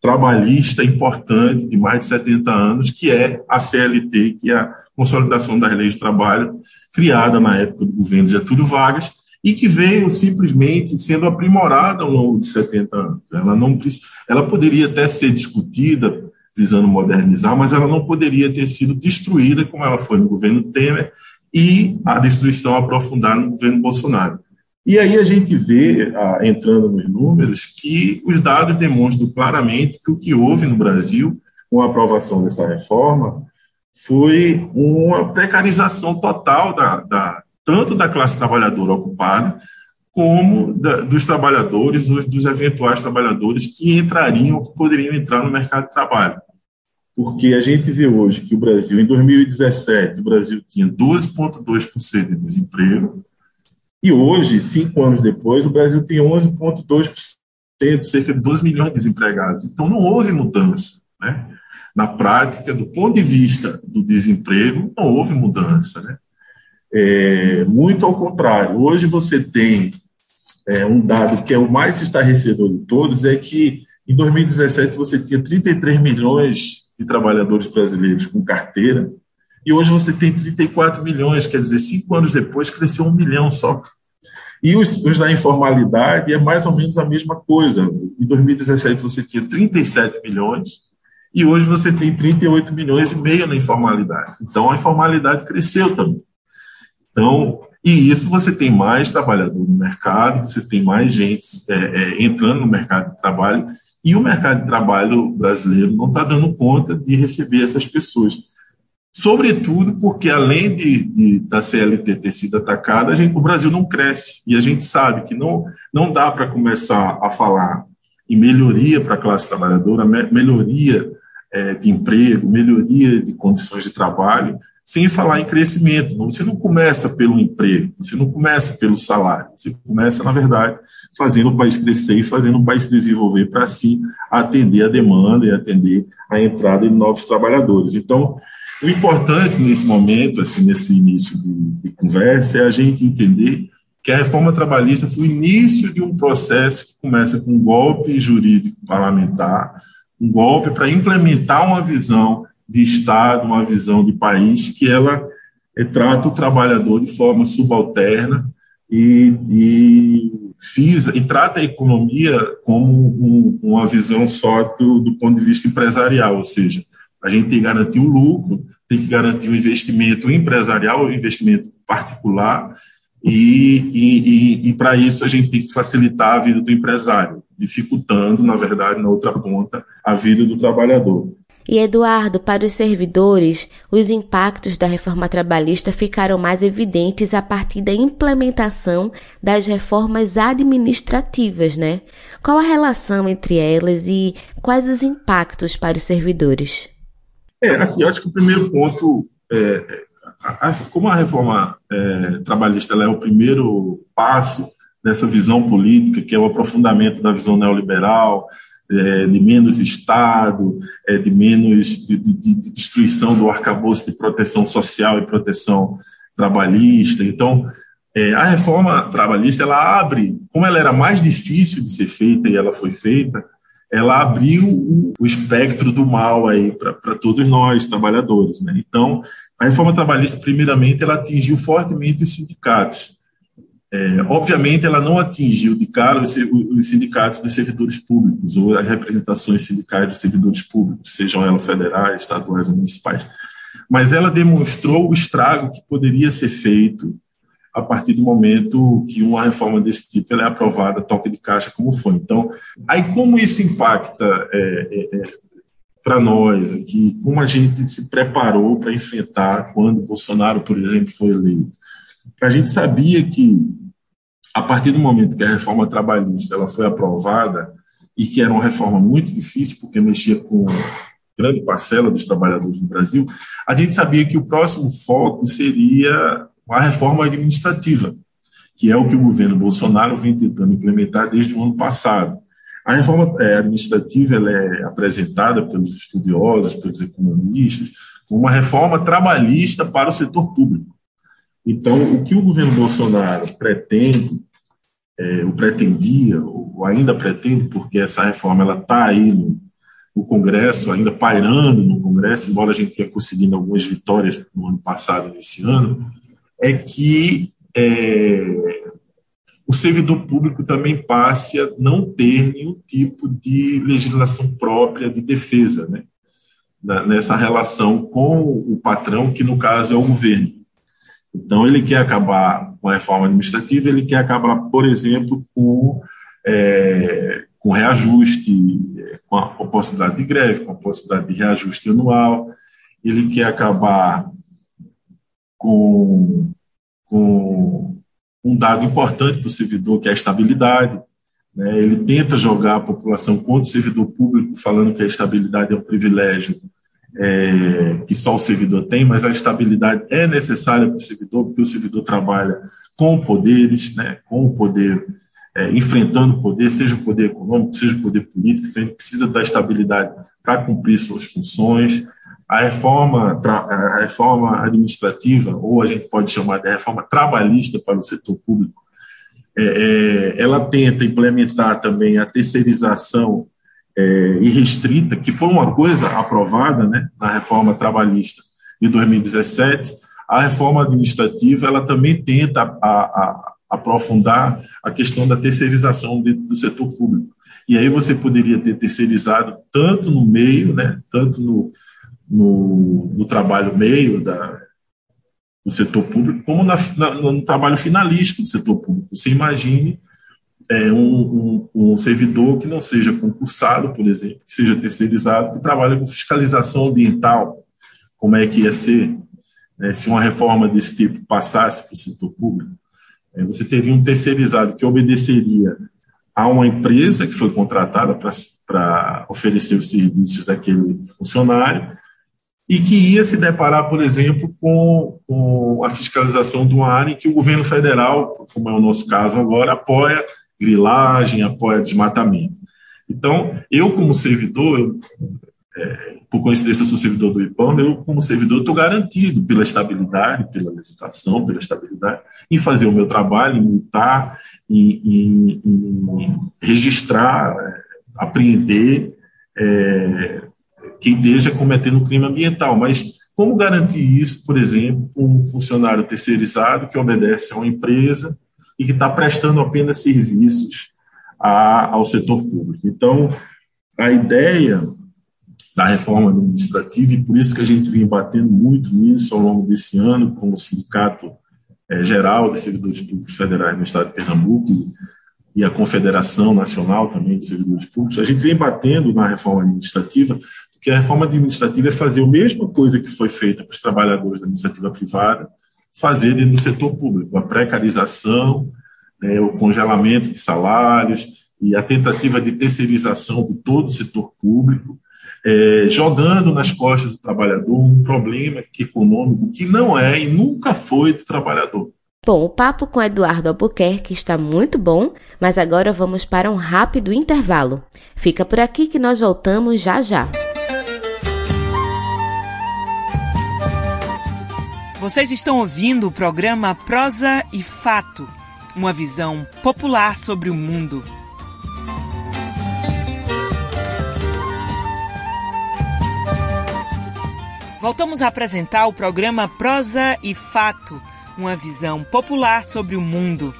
trabalhista importante de mais de 70 anos, que é a CLT, que é a Consolidação das Leis de Trabalho, criada na época do governo de Getúlio Vargas, e que veio simplesmente sendo aprimorada ao longo de 70 anos. Ela, não, ela poderia até ser discutida visando modernizar, mas ela não poderia ter sido destruída como ela foi no governo Temer e a destruição aprofundada no governo Bolsonaro. E aí a gente vê, entrando nos números, que os dados demonstram claramente que o que houve no Brasil com a aprovação dessa reforma foi uma precarização total da, da tanto da classe trabalhadora ocupada, como da, dos trabalhadores, dos, dos, eventuais trabalhadores que entrariam, que poderiam entrar no mercado de trabalho. Porque a gente vê hoje que o Brasil, em 2017, o Brasil tinha 12,2% de desemprego, e hoje, cinco anos depois, o Brasil tem 11,2%, cerca de 12 milhões de desempregados. Então, não houve mudança. Né? Na prática, do ponto de vista do desemprego, não houve mudança. Né? É, muito ao contrário, hoje você tem é, um dado que é o mais estarrecedor de todos, é que em 2017 você tinha 33 milhões de trabalhadores brasileiros com carteira, e hoje você tem 34 milhões, quer dizer, cinco anos depois cresceu um milhão só. E os, os da informalidade é mais ou menos a mesma coisa. Em 2017 você tinha 37 milhões e hoje você tem 38 milhões e meio na informalidade. Então a informalidade cresceu também. Então, e isso você tem mais trabalhador no mercado, você tem mais gente é, é, entrando no mercado de trabalho, e o mercado de trabalho brasileiro não está dando conta de receber essas pessoas. Sobretudo porque, além de, de, da CLT ter sido atacada, a gente, o Brasil não cresce. E a gente sabe que não, não dá para começar a falar em melhoria para a classe trabalhadora, melhoria é, de emprego, melhoria de condições de trabalho, sem falar em crescimento. Você não começa pelo emprego, você não começa pelo salário, você começa, na verdade, fazendo o país crescer e fazendo o país se desenvolver para assim atender a demanda e atender a entrada de novos trabalhadores. Então, o importante nesse momento, assim, nesse início de, de conversa, é a gente entender que a reforma trabalhista foi o início de um processo que começa com um golpe jurídico parlamentar, um golpe para implementar uma visão de Estado, uma visão de país que ela é, trata o trabalhador de forma subalterna e, e, e trata a economia como um, uma visão só do, do ponto de vista empresarial, ou seja, a gente tem que garantir o lucro, tem que garantir o investimento empresarial, o investimento particular, e, e, e, e para isso a gente tem que facilitar a vida do empresário, dificultando, na verdade, na outra ponta, a vida do trabalhador. E Eduardo, para os servidores, os impactos da reforma trabalhista ficaram mais evidentes a partir da implementação das reformas administrativas, né? Qual a relação entre elas e quais os impactos para os servidores? É, assim, eu acho que o primeiro ponto é, a, a, como a reforma é, trabalhista é o primeiro passo dessa visão política, que é o aprofundamento da visão neoliberal, é, de menos Estado, é, de menos de, de, de, destruição do arcabouço de proteção social e proteção trabalhista. Então, é, a reforma trabalhista ela abre, como ela era mais difícil de ser feita e ela foi feita, ela abriu o, o espectro do mal aí para todos nós trabalhadores. Né? Então, a reforma trabalhista, primeiramente, ela atingiu fortemente os sindicatos. É, obviamente, ela não atingiu de cara os, os, sindicatos dos servidores públicos ou as representações sindicais dos servidores públicos, sejam elas federais, estaduais ou municipais, mas ela demonstrou o estrago que poderia ser feito a partir do momento que uma reforma desse tipo é aprovada, toque de caixa, como foi. Então, aí como isso impacta é, é, é para nós aqui, como a gente se preparou para enfrentar quando Bolsonaro, por exemplo, foi eleito. A gente sabia que, a partir do momento que a reforma trabalhista ela foi aprovada, e que era uma reforma muito difícil, porque mexia com grande parcela dos trabalhadores no Brasil, a gente sabia que o próximo foco seria a reforma administrativa, que é o que o governo Bolsonaro vem tentando implementar desde o ano passado. A reforma é, administrativa ela é apresentada pelos estudiosos, pelos economistas, como uma reforma trabalhista para o setor público. Então, o que o governo Bolsonaro pretende, é, o pretendia, ou ainda pretende, porque essa reforma está aí no, no, Congresso, ainda pairando no Congresso, embora a gente tenha conseguido algumas vitórias no ano passado, nesse ano, é que é, o servidor público também passe a não ter nenhum tipo de legislação própria de defesa, né? nessa relação com o patrão, que no caso é o governo. Então, ele quer acabar com a reforma administrativa, ele quer acabar, por exemplo, com, é, com reajuste, com a, com a possibilidade de greve, com a possibilidade de reajuste anual, ele quer acabar com, com um dado importante para o servidor, que é a estabilidade. Né? Ele tenta jogar a população contra o servidor público, falando que a estabilidade é um privilégio é, que só o servidor tem, mas a estabilidade é necessária para o servidor, porque o servidor trabalha com poderes, né? com o poder, é, enfrentando o poder, seja o poder econômico, seja o poder político, então ele precisa da estabilidade para cumprir suas funções. A reforma, a reforma administrativa, ou a gente pode chamar de reforma trabalhista para o setor público, é, é, ela tenta implementar também a terceirização é, irrestrita, que foi uma coisa aprovada né, na reforma trabalhista de 2017. A reforma administrativa ela também tenta a, a, aprofundar a questão da terceirização do setor público. E aí você poderia ter terceirizado tanto no meio, né, tanto no, no, no trabalho meio da, do setor público, como na, na, no trabalho finalístico do setor público. Você imagine é, um, um, um, servidor que não seja concursado, por exemplo, que seja terceirizado, que trabalha com fiscalização ambiental, como é que ia ser né, se uma reforma desse tipo passasse para o setor público. É, você teria um terceirizado que obedeceria a uma empresa que foi contratada para oferecer os serviços daquele funcionário, e que ia se deparar, por exemplo, com, com a fiscalização de uma área em que o governo federal, como é o nosso caso agora, apoia grilagem, apoia desmatamento. Então, eu como servidor, eu, é, por coincidência sou servidor do IPAM, eu como servidor estou garantido pela estabilidade, pela legislação, pela estabilidade, em fazer o meu trabalho, em multar, em, em, em registrar, é, apreender, é, quem esteja cometendo crime ambiental. Mas como garantir isso, por exemplo, um funcionário terceirizado que obedece a uma empresa e que está prestando apenas serviços a, ao setor público? Então, a ideia da reforma administrativa, e por isso que a gente vem batendo muito nisso ao longo desse ano, com o Sindicato é, Geral de Servidores Públicos Federais no Estado de Pernambuco e a Confederação Nacional também de Servidores Públicos, a gente vem batendo na reforma administrativa Porque a reforma administrativa é fazer a mesma coisa que foi feita para os trabalhadores da iniciativa privada, fazer dentro do setor público, a precarização, né, o congelamento de salários e a tentativa de terceirização de todo o setor público, é, jogando nas costas do trabalhador um problema econômico que não é e nunca foi do trabalhador. Bom, o papo com Eduardo Albuquerque está muito bom, mas agora vamos para um rápido intervalo. Fica por aqui que nós voltamos já já. Vocês estão ouvindo o programa Prosa e Fato, uma visão popular sobre o mundo. Voltamos a apresentar o programa Prosa e Fato uma visão popular sobre o mundo.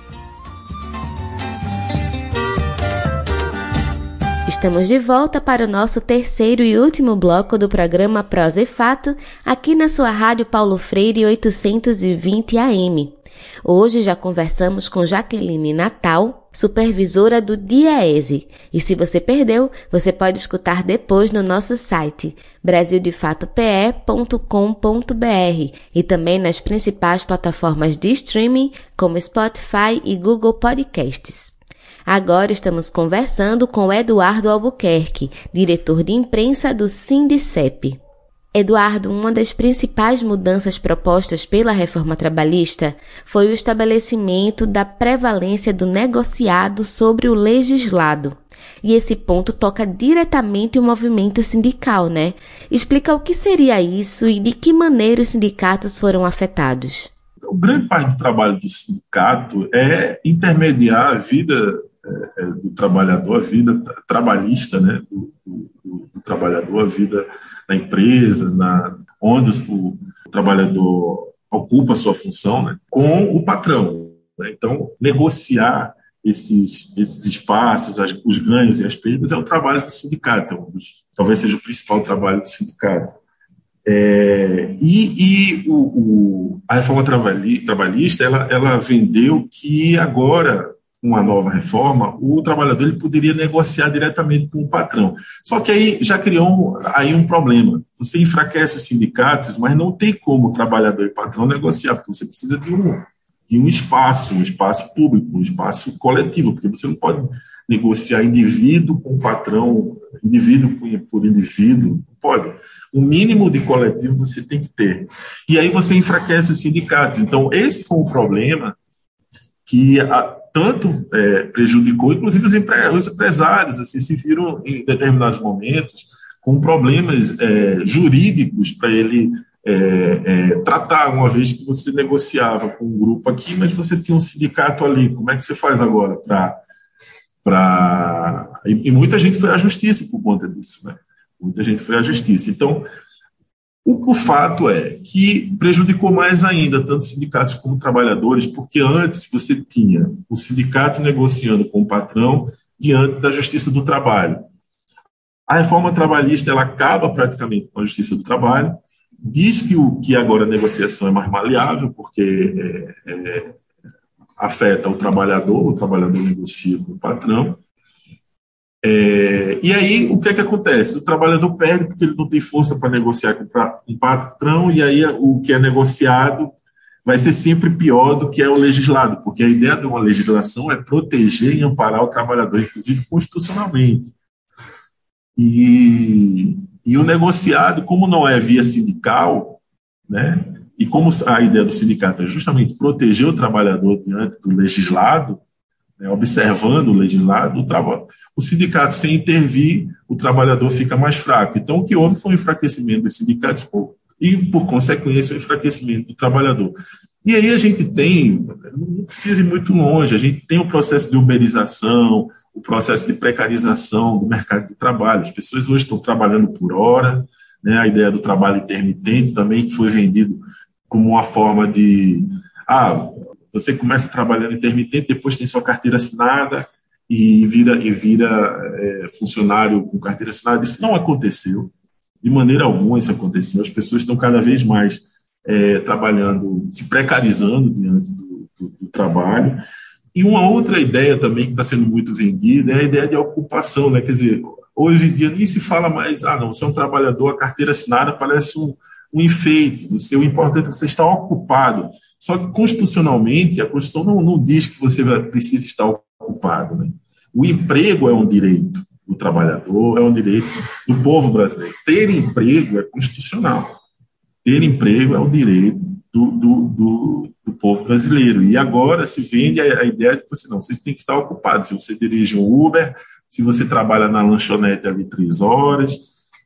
Estamos de volta para o nosso terceiro e último bloco do programa Prosa e Fato, aqui na sua rádio Paulo Freire 820 AM. Hoje já conversamos com Jaqueline Natal, supervisora do DIAESE. E se você perdeu, você pode escutar depois no nosso site brasildefatope.com.br e também nas principais plataformas de streaming como Spotify e Google Podcasts. Agora estamos conversando com Eduardo Albuquerque, diretor de imprensa do Sindicep. Eduardo, uma das principais mudanças propostas pela reforma trabalhista foi o estabelecimento da prevalência do negociado sobre o legislado. E esse ponto toca diretamente o movimento sindical, né? Explica o que seria isso e de que maneira os sindicatos foram afetados. O grande parte do trabalho do sindicato é intermediar a vida é, é do trabalhador, a vida trabalhista né, do, do, do trabalhador, a vida na empresa, na, onde o, o trabalhador ocupa a sua função, né, com o patrão. Né? Então, negociar esses, esses espaços, as, os ganhos e as perdas, é o trabalho do sindicato, é um dos, talvez seja o principal trabalho do sindicato. É, e, e o, o, a reforma trabalhista ela, ela vendeu que agora uma nova reforma, o trabalhador ele poderia negociar diretamente com o patrão. Só que aí já criou aí um problema. Você enfraquece os sindicatos, mas não tem como o trabalhador e patrão negociar, porque você precisa de um, de um espaço, um espaço público, um espaço coletivo, porque você não pode negociar indivíduo com patrão, indivíduo por indivíduo, não pode. O mínimo de coletivo você tem que ter. E aí você enfraquece os sindicatos. Então, esse foi um problema que a, tanto é, prejudicou, inclusive os, empresários assim, se viram em determinados momentos com problemas é, jurídicos para ele é, é, tratar, uma vez que você negociava com um grupo aqui, mas você tinha um sindicato ali, como é que você faz agora para... Pra... E, e muita gente foi à justiça por conta disso, né? Muita gente foi à justiça. Então, o, o fato é que prejudicou mais ainda tanto sindicatos como trabalhadores, porque antes você tinha o sindicato negociando com o patrão diante da Justiça do Trabalho. A reforma trabalhista ela acaba praticamente com a Justiça do Trabalho, diz que, o, que agora a negociação é mais maleável, porque é, é, afeta o trabalhador, o trabalhador negocia com o patrão, é, e aí, o que é que acontece? O trabalhador perde porque ele não tem força para negociar com o patrão, e aí o que é negociado vai ser sempre pior do que é o legislado, porque a ideia de uma legislação é proteger e amparar o trabalhador, inclusive constitucionalmente. E, e o negociado, como não é via sindical, né, e como a ideia do sindicato é justamente proteger o trabalhador diante do legislado, né, observando o legislado, o, o sindicato, sem intervir, o trabalhador fica mais fraco. Então, o que houve foi um enfraquecimento dos sindicatos e, por consequência, o um enfraquecimento do trabalhador. E aí a gente tem, não precisa ir muito longe, a gente tem o processo de uberização, o processo de precarização do mercado de trabalho. As pessoas hoje estão trabalhando por hora, né, a ideia do trabalho intermitente também, que foi vendido como uma forma de. Ah, você começa trabalhando intermitente, depois tem sua carteira assinada e vira, e vira é, funcionário com carteira assinada. Isso não aconteceu. De maneira alguma isso aconteceu. As pessoas estão cada vez mais é, trabalhando, se precarizando diante do, do, do trabalho. E uma outra ideia também que está sendo muito vendida é a ideia de ocupação, né? Quer dizer, Hoje em dia nem se fala mais, ah, não, você é um trabalhador, a carteira assinada parece um, um enfeite, você, o importante é que você está ocupado. Só que, constitucionalmente, a Constituição não, não diz que você precisa estar ocupado. Né? O emprego é um direito do trabalhador, é um direito do povo brasileiro. Ter emprego é constitucional. Ter emprego é um direito do, do, do, do povo brasileiro. E agora se vende a, a, ideia de que você não, você tem que estar ocupado. Se você dirige um Uber, se você trabalha na lanchonete ali três horas,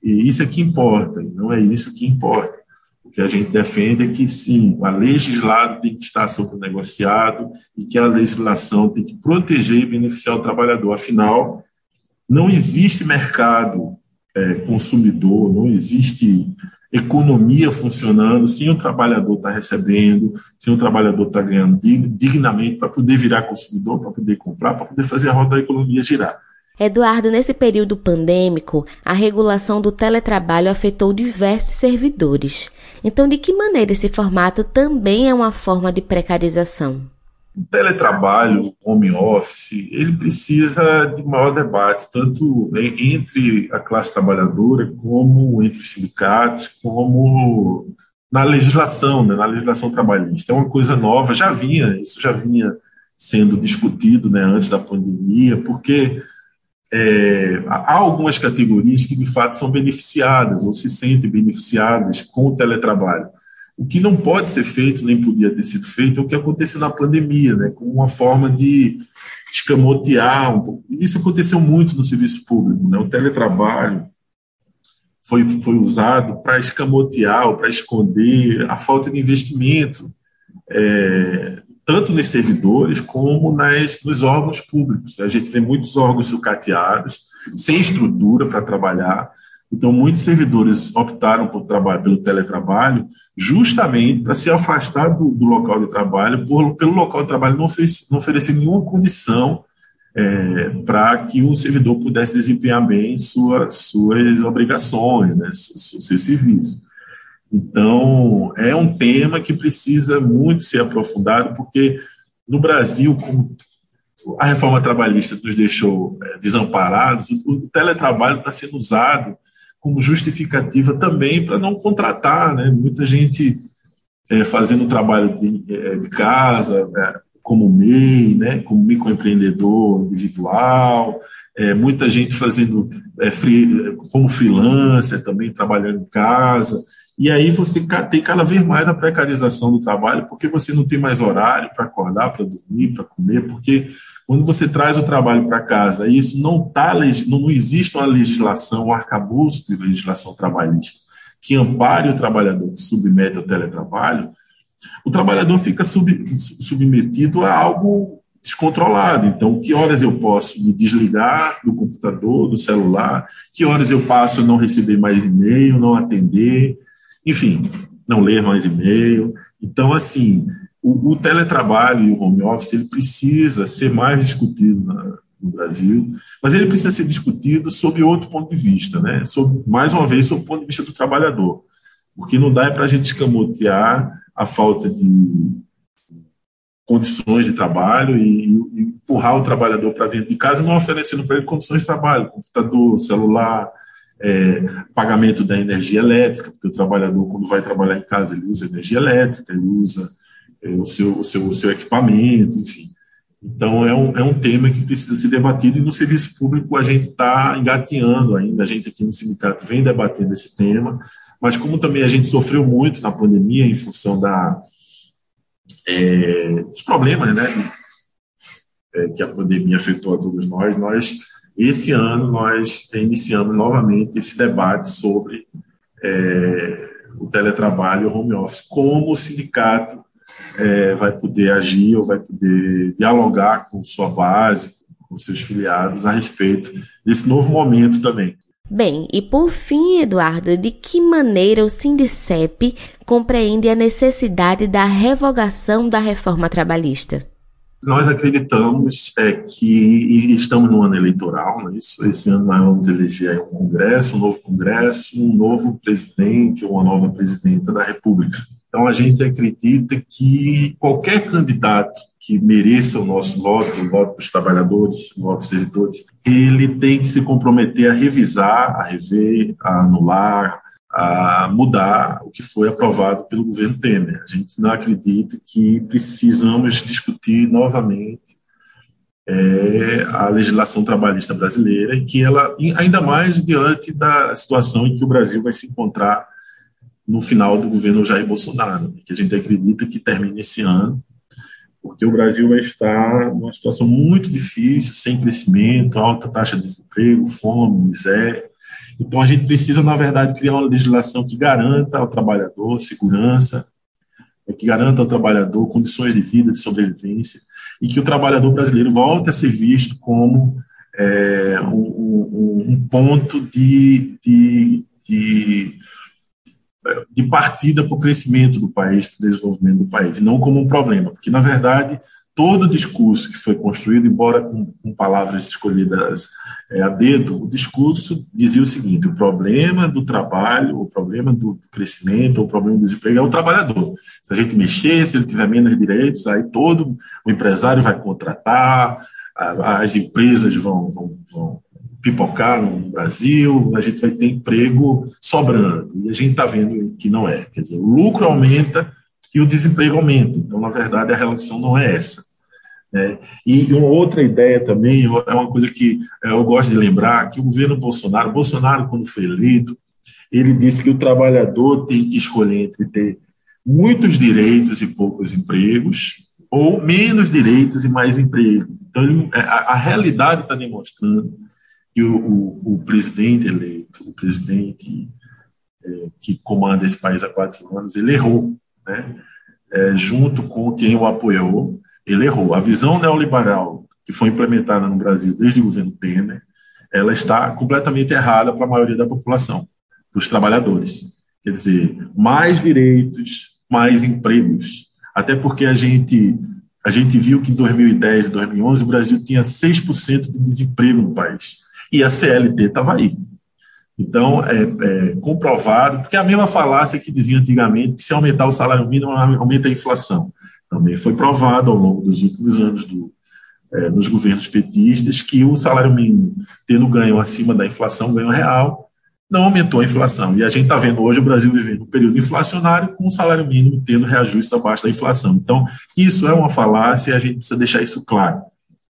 e isso é que importa, não é isso que importa. Que a gente defende é que, sim, o legislado tem que estar sob o negociado e que a legislação tem que proteger e beneficiar o trabalhador. Afinal, não existe mercado é, consumidor, não existe economia funcionando sem o trabalhador estar tá recebendo, sem o trabalhador estar tá ganhando dignamente para poder virar consumidor, para poder comprar, para poder fazer a roda da economia girar. Eduardo, nesse período pandêmico, a regulação do teletrabalho afetou diversos servidores. Então, de que maneira esse formato também é uma forma de precarização? O teletrabalho, home office, ele precisa de maior debate, tanto entre a classe trabalhadora, como entre os sindicatos, como na legislação, né, na legislação trabalhista. É uma coisa nova, já vinha, isso já vinha sendo discutido né, antes da pandemia, porque é, há algumas categorias que de fato são beneficiadas ou se sentem beneficiadas com o teletrabalho. O que não pode ser feito, nem podia ter sido feito, é o que aconteceu na pandemia, né, como uma forma de escamotear um pouco. Isso aconteceu muito no serviço público. Né? O teletrabalho foi, foi usado para escamotear ou para esconder a falta de investimento, é, tanto nos servidores como nas, nos órgãos públicos. A gente tem muitos órgãos sucateados, sem estrutura para trabalhar, então, muitos servidores optaram por trabalho, pelo teletrabalho justamente para se afastar do, do local de trabalho, por, pelo local de trabalho não, fez, não oferecer nenhuma condição é, para que o servidor pudesse desempenhar bem sua, suas obrigações, né, seu, seu serviço. Então, é um tema que precisa muito ser aprofundado, porque no Brasil, como a reforma trabalhista nos deixou é, desamparados, o, teletrabalho está sendo usado como justificativa também para não contratar, né? Muita gente é, fazendo trabalho de, é, de casa, é, como MEI, né? Como microempreendedor individual, é, muita gente fazendo é, free, como freelancer também trabalhando em casa. E aí você tem cada vez mais a precarização do trabalho, porque você não tem mais horário para acordar, para dormir, para comer, porque quando você traz o trabalho para casa, isso não tá, não existe uma legislação, um arcabouço de legislação trabalhista que ampare o trabalhador que submete ao teletrabalho, o trabalhador fica sub, submetido a algo descontrolado. Então, que horas eu posso me desligar do computador, do celular, que horas eu passo a não receber mais e-mail, não atender, enfim, não ler mais e-mail. Então, assim, o, o, teletrabalho e o home office ele precisa ser mais discutido na, no Brasil, mas ele precisa ser discutido sob outro ponto de vista, né? Sob, mais uma vez, sob o ponto de vista do trabalhador. Porque não dá é para a gente escamotear a falta de condições de trabalho e, e empurrar o trabalhador para dentro de casa, não oferecendo para ele condições de trabalho, computador, celular, é, pagamento da energia elétrica, porque o trabalhador, quando vai trabalhar em casa, ele usa energia elétrica, ele usa é, o, seu, o, seu, o seu equipamento, enfim. Então, é um, é um tema que precisa ser debatido, e no serviço público a gente está engateando ainda, a gente aqui no sindicato vem debatendo esse tema, mas como também a gente sofreu muito na pandemia em função da, é, dos problemas né, é, que a pandemia afetou a todos nós, nós esse ano nós iniciamos novamente esse debate sobre é, o teletrabalho e o home office, como o sindicato é, vai poder agir ou vai poder dialogar com sua base, com seus filiados a respeito desse novo momento também. Bem, e por fim, Eduardo, de que maneira o Sindicep compreende a necessidade da revogação da reforma trabalhista? Nós acreditamos é, que estamos no ano eleitoral, não é isso? esse ano nós vamos eleger um congresso, um novo congresso, um novo presidente ou uma nova presidenta da República. Então, a gente acredita que qualquer candidato que mereça o nosso voto, o voto dos trabalhadores, o voto dos servidores, ele tem que se comprometer a revisar, a rever, a anular, a mudar o que foi aprovado pelo governo Temer. A gente não acredita que precisamos discutir novamente é, a legislação trabalhista brasileira e que ela, ainda mais diante da situação em que o Brasil vai se encontrar no final do governo Jair Bolsonaro, que a gente acredita que termine esse ano, porque o Brasil vai estar numa situação muito difícil, sem crescimento, alta taxa de desemprego, fome, miséria. Então, a gente precisa, na verdade, criar uma legislação que garanta ao trabalhador segurança, que garanta ao trabalhador condições de vida, de sobrevivência, e que o trabalhador brasileiro volte a ser visto como é, um, um, ponto de, de, de de partida para o crescimento do país, para o desenvolvimento do país, e não como um problema, porque, na verdade, todo o discurso que foi construído, embora com, com palavras escolhidas é, a dedo, o discurso dizia o seguinte: o problema do trabalho, o problema do crescimento, o problema do desemprego é o trabalhador. Se a gente mexer, se ele tiver menos direitos, aí todo o empresário vai contratar, as empresas vão, vão, vão pipocar no Brasil, a gente vai ter emprego sobrando. E a gente está vendo que não é. Quer dizer, o lucro aumenta e o desemprego aumenta. Então, na verdade, a relação não é essa. É, e uma outra ideia também, é uma coisa que é, eu gosto de lembrar, que o governo Bolsonaro, Bolsonaro, quando foi eleito, ele disse que o trabalhador tem que escolher entre ter muitos direitos e poucos empregos, ou menos direitos e mais empregos. Então, ele, a, a realidade está demonstrando que o, o, o presidente eleito, o presidente é, que comanda esse país há quatro anos, ele errou, né? É, junto com quem o apoiou, ele errou. A visão neoliberal que foi implementada no Brasil desde o governo Temer, ela está completamente errada para a maioria da população, para os trabalhadores. Quer dizer, mais direitos, mais empregos. Até porque a gente a gente viu que em 2010 e 2011 o Brasil tinha 6% de desemprego no país e a CLT estava aí. Então, é, é, comprovado, porque é a mesma falácia que dizia antigamente que se aumentar o salário mínimo, aumenta a inflação. Também foi provado ao longo dos últimos anos do, é, nos governos petistas que o salário mínimo, tendo ganho acima da inflação, ganho real, não aumentou a inflação. E a gente está vendo hoje o Brasil vivendo um período inflacionário com o salário mínimo tendo reajustes abaixo da inflação. Então, isso é uma falácia e a gente precisa deixar isso claro.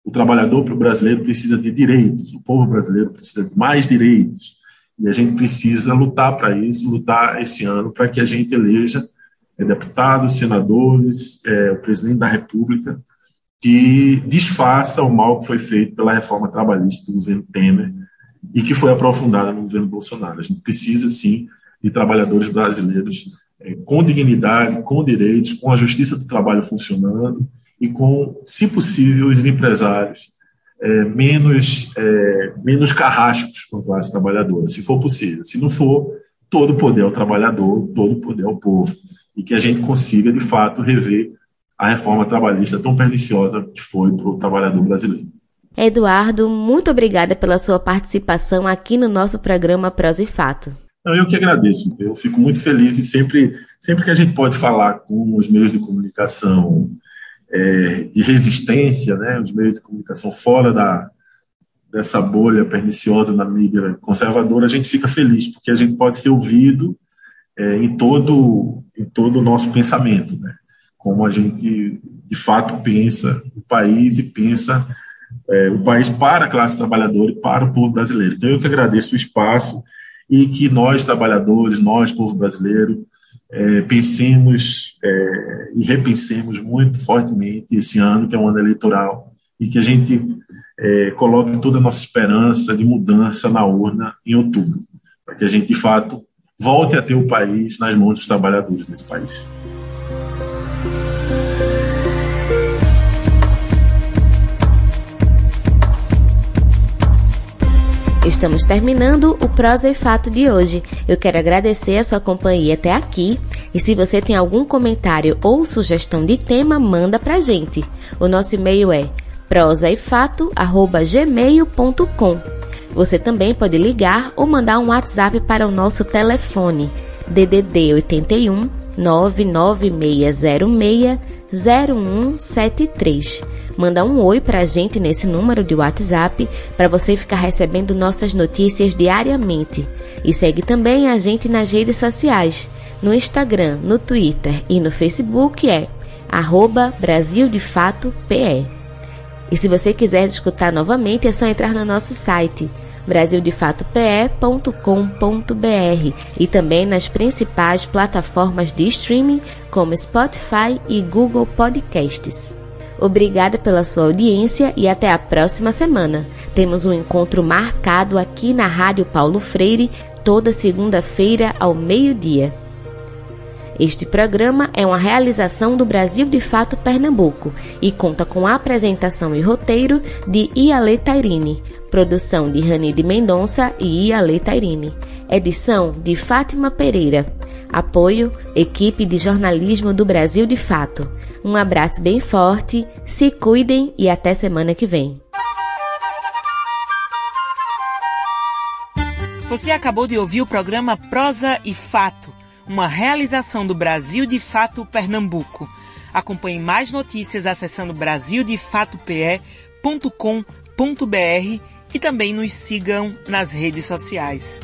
O trabalhador brasileiro precisa de direitos, o povo brasileiro precisa de mais direitos. E a gente precisa lutar para isso, lutar esse ano para que a gente eleja é, deputados, senadores, é, o presidente da República, que desfaça o mal que foi feito pela reforma trabalhista do governo Temer e que foi aprofundada no governo Bolsonaro. A gente precisa, sim, de trabalhadores brasileiros é, com dignidade, com direitos, com a justiça do trabalho funcionando e com, se possível, os empresários é, menos, é, menos carrascos com a classe trabalhadora, se for possível. Se não for, todo o poder ao trabalhador, todo o poder ao povo. E que a gente consiga, de fato, rever a reforma trabalhista tão perniciosa que foi para o trabalhador brasileiro. Eduardo, muito obrigada pela sua participação aqui no nosso programa Prosa e Fato. Eu que agradeço. Eu fico muito feliz e sempre, sempre que a gente pode falar com os meios de comunicação é, de resistência, né, os meios de comunicação fora da, dessa bolha perniciosa na mídia conservadora, a gente fica feliz, porque a gente pode ser ouvido é, em todo em todo o nosso pensamento, né? como a gente de fato pensa o país e pensa é, o país para a classe trabalhadora e para o povo brasileiro. Então eu que agradeço o espaço e que nós trabalhadores, nós povo brasileiro, é, pensemos é, e repensemos muito fortemente esse ano, que é um ano eleitoral, e que a gente é, coloque toda a nossa esperança de mudança na urna em outubro, para que a gente, de fato, volte a ter o país nas mãos dos trabalhadores desse país. Estamos terminando o Prosa e Fato de hoje. Eu quero agradecer a sua companhia até aqui. E se você tem algum comentário ou sugestão de tema, manda pra gente. O nosso e-mail é prosaefato@gmail.com. Você também pode ligar ou mandar um WhatsApp para o nosso telefone DDD 81 99606 0173. Manda um oi pra gente nesse número de WhatsApp para você ficar recebendo nossas notícias diariamente. E segue também a gente nas redes sociais. No Instagram, no Twitter e no Facebook é arroba. E se você quiser escutar novamente, é só entrar no nosso site brasildefatope.com.br e também nas principais plataformas de streaming como Spotify e Google Podcasts. Obrigada pela sua audiência e até a próxima semana. Temos um encontro marcado aqui na Rádio Paulo Freire toda segunda-feira ao meio-dia. Este programa é uma realização do Brasil de Fato Pernambuco e conta com apresentação e roteiro de Iale Tairine, produção de Rani de Mendonça e Iale Tairine, edição de Fátima Pereira, apoio equipe de jornalismo do Brasil de Fato. Um abraço bem forte, se cuidem e até semana que vem. Você acabou de ouvir o programa Prosa e Fato uma realização do Brasil de Fato Pernambuco. Acompanhe mais notícias acessando brasildefatope.com.br e também nos sigam nas redes sociais.